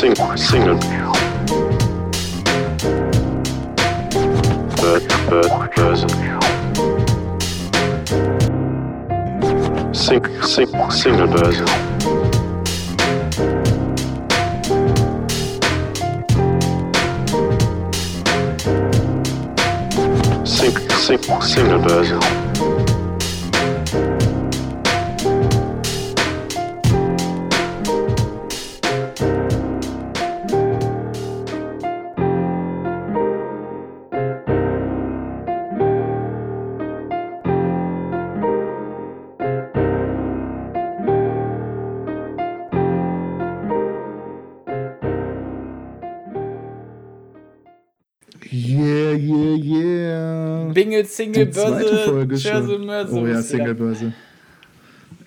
sing, single. Per, per, person. Sing, sing, single person. Sing, sing, single person. Yeah, yeah, yeah. Bingel, Single, Die Börse, Folge Börse, schon. Mörse. Oh ja, da. Singlebörse.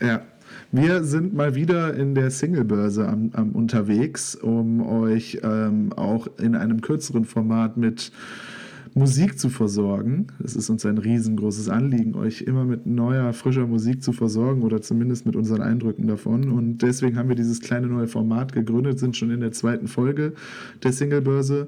Ja. Wir sind mal wieder in der Singlebörse am, am unterwegs, um euch ähm, auch in einem kürzeren Format mit Musik zu versorgen. Es ist uns ein riesengroßes Anliegen, euch immer mit neuer, frischer Musik zu versorgen oder zumindest mit unseren Eindrücken davon. Und deswegen haben wir dieses kleine neue Format gegründet, sind schon in der zweiten Folge der Singlebörse.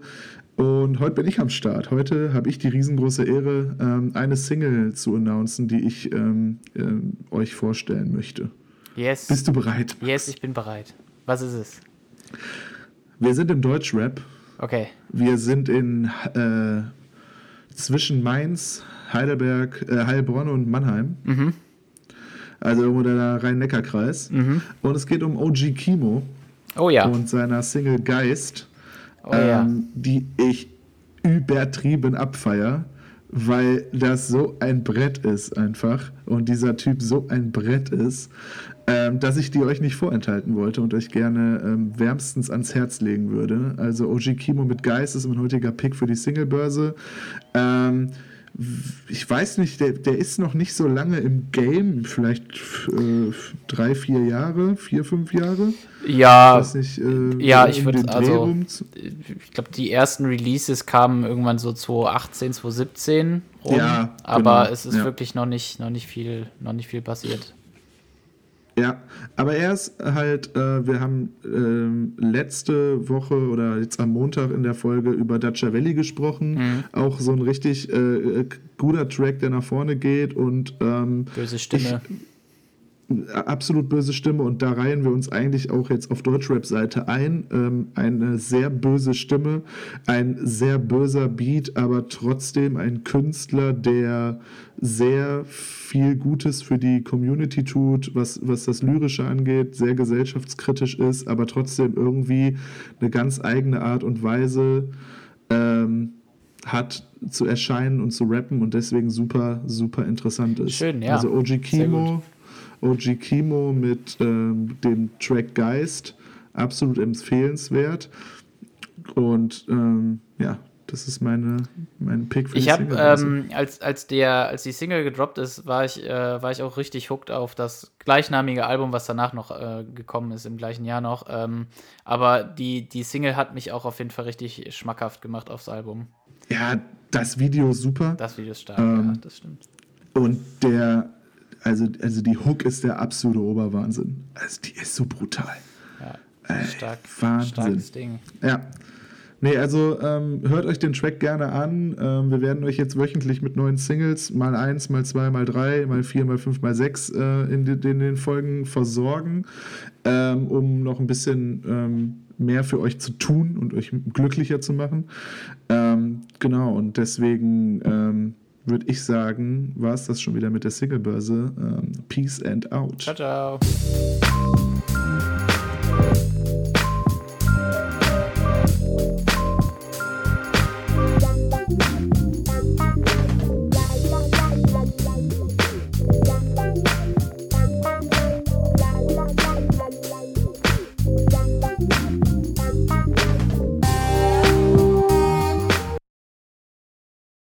Und heute bin ich am Start. Heute habe ich die riesengroße Ehre, ähm, eine Single zu announcen, die ich ähm, ähm, euch vorstellen möchte. Yes. Bist du bereit? Yes, ich bin bereit. Was ist es? Wir sind im Deutschrap. Okay. Wir sind in äh, zwischen Mainz, Heidelberg, äh, Heilbronn und Mannheim. Mhm. Also irgendwo der Rhein-Neckar-Kreis. Und es geht um OG Kimo Oh ja. und seiner Single Geist, Oh ja. ähm, die ich übertrieben abfeier, weil das so ein Brett ist einfach und dieser Typ so ein Brett ist, ähm, dass ich die euch nicht vorenthalten wollte und euch gerne ähm, wärmstens ans Herz legen würde. Also OG Kimo mit Geist ist mein heutiger Pick für die Singlebörse. Ähm, ich weiß nicht, der, der ist noch nicht so lange im Game, vielleicht äh, drei, vier Jahre, vier, fünf Jahre. Ja, nicht, äh, ja, ich würde also, ich glaube, die ersten Releases kamen irgendwann so 2018, 2017 rum, Ja, aber genau, es ist ja. wirklich noch nicht, noch nicht viel, noch nicht viel passiert. Ja, aber er ist halt, äh, wir haben ähm, letzte Woche oder jetzt am Montag in der Folge über Dacia Valley gesprochen. Mhm. Auch so ein richtig äh, äh, guter Track, der nach vorne geht und ähm, Böse Stimme. Absolut böse Stimme und da reihen wir uns eigentlich auch jetzt auf Deutschrap-Seite ein. Ähm, eine sehr böse Stimme, ein sehr böser Beat, aber trotzdem ein Künstler, der sehr viel Gutes für die Community tut, was, was das Lyrische angeht, sehr gesellschaftskritisch ist, aber trotzdem irgendwie eine ganz eigene Art und Weise ähm, hat zu erscheinen und zu rappen und deswegen super, super interessant ist. Schön, ja. Also OG Kimo, OG Kimo mit ähm, dem Track Geist, absolut empfehlenswert. Und ähm, ja, das ist meine, mein Pick für Ich die Single. Ähm, als, als, der, als die Single gedroppt ist, war ich, äh, war ich auch richtig hooked auf das gleichnamige Album, was danach noch äh, gekommen ist, im gleichen Jahr noch. Ähm, aber die, die Single hat mich auch auf jeden Fall richtig schmackhaft gemacht aufs Album. ja, das Video ist super. Das Video ist stark, Ähm, ja, das stimmt. Und der, also, also die Hook ist der absolute Oberwahnsinn. Also die ist so brutal. Ja, stark, Wahnsinn. starkes Ding. Ja. Nee, also ähm, hört euch den Track gerne an. Ähm, wir werden euch jetzt wöchentlich mit neuen Singles, mal eins, mal zwei, mal drei, mal vier, mal fünf, mal sechs äh, in, den- in den Folgen versorgen, ähm, um noch ein bisschen ähm, mehr für euch zu tun und euch glücklicher zu machen. Ähm, genau, und deswegen ähm, würde ich sagen, war es das schon wieder mit der Singlebörse. Ähm, peace and out. Ciao, ciao.